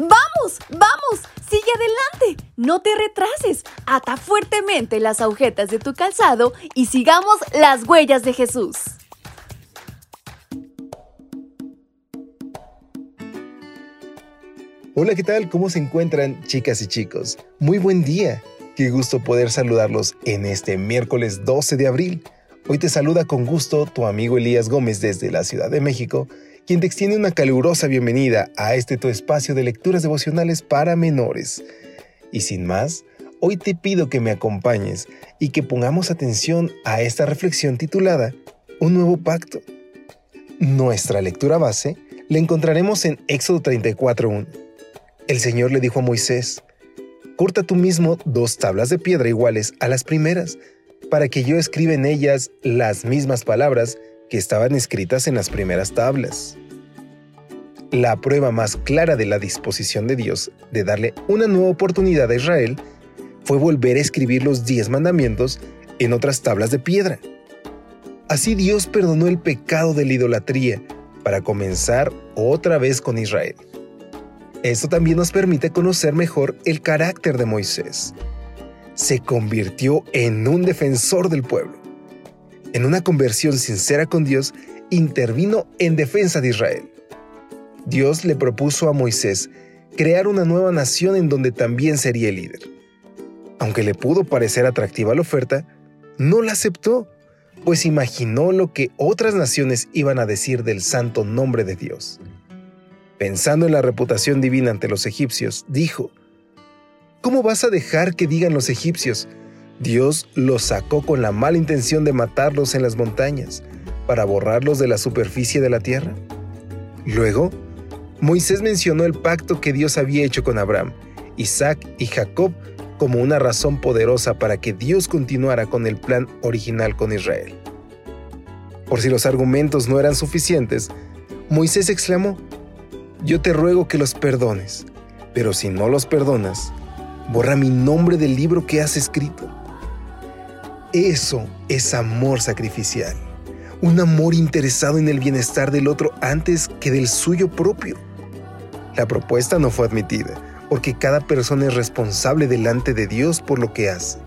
¡Vamos! ¡Vamos! ¡Sigue adelante! No te retrases. Ata fuertemente las agujetas de tu calzado y sigamos las huellas de Jesús. Hola, ¿qué tal? ¿Cómo se encuentran chicas y chicos? Muy buen día. Qué gusto poder saludarlos en este miércoles 12 de abril. Hoy te saluda con gusto tu amigo Elías Gómez desde la Ciudad de México, quien te extiende una calurosa bienvenida a este tu espacio de lecturas devocionales para menores. Y sin más, hoy te pido que me acompañes y que pongamos atención a esta reflexión titulada Un nuevo pacto. Nuestra lectura base la encontraremos en Éxodo 34.1 el Señor le dijo a Moisés, corta tú mismo dos tablas de piedra iguales a las primeras, para que yo escriba en ellas las mismas palabras que estaban escritas en las primeras tablas. La prueba más clara de la disposición de Dios de darle una nueva oportunidad a Israel fue volver a escribir los diez mandamientos en otras tablas de piedra. Así Dios perdonó el pecado de la idolatría para comenzar otra vez con Israel. Esto también nos permite conocer mejor el carácter de Moisés. Se convirtió en un defensor del pueblo. En una conversión sincera con Dios, intervino en defensa de Israel. Dios le propuso a Moisés crear una nueva nación en donde también sería el líder. Aunque le pudo parecer atractiva la oferta, no la aceptó, pues imaginó lo que otras naciones iban a decir del santo nombre de Dios pensando en la reputación divina ante los egipcios, dijo, ¿Cómo vas a dejar que digan los egipcios? Dios los sacó con la mala intención de matarlos en las montañas, para borrarlos de la superficie de la tierra. Luego, Moisés mencionó el pacto que Dios había hecho con Abraham, Isaac y Jacob como una razón poderosa para que Dios continuara con el plan original con Israel. Por si los argumentos no eran suficientes, Moisés exclamó, yo te ruego que los perdones, pero si no los perdonas, borra mi nombre del libro que has escrito. Eso es amor sacrificial, un amor interesado en el bienestar del otro antes que del suyo propio. La propuesta no fue admitida, porque cada persona es responsable delante de Dios por lo que hace.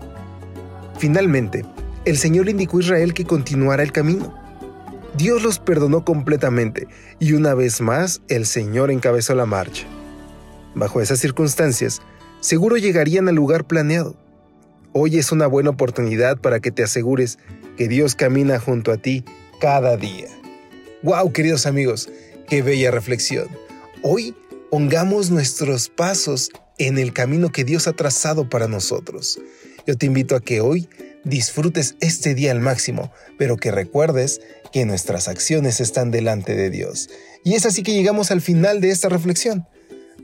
Finalmente, el Señor indicó a Israel que continuara el camino Dios los perdonó completamente y una vez más el Señor encabezó la marcha. Bajo esas circunstancias, seguro llegarían al lugar planeado. Hoy es una buena oportunidad para que te asegures que Dios camina junto a ti cada día. ¡Wow, queridos amigos! ¡Qué bella reflexión! Hoy pongamos nuestros pasos en el camino que Dios ha trazado para nosotros. Yo te invito a que hoy disfrutes este día al máximo, pero que recuerdes que nuestras acciones están delante de Dios. Y es así que llegamos al final de esta reflexión.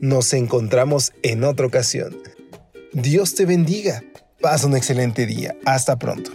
Nos encontramos en otra ocasión. Dios te bendiga. Pasa un excelente día. Hasta pronto.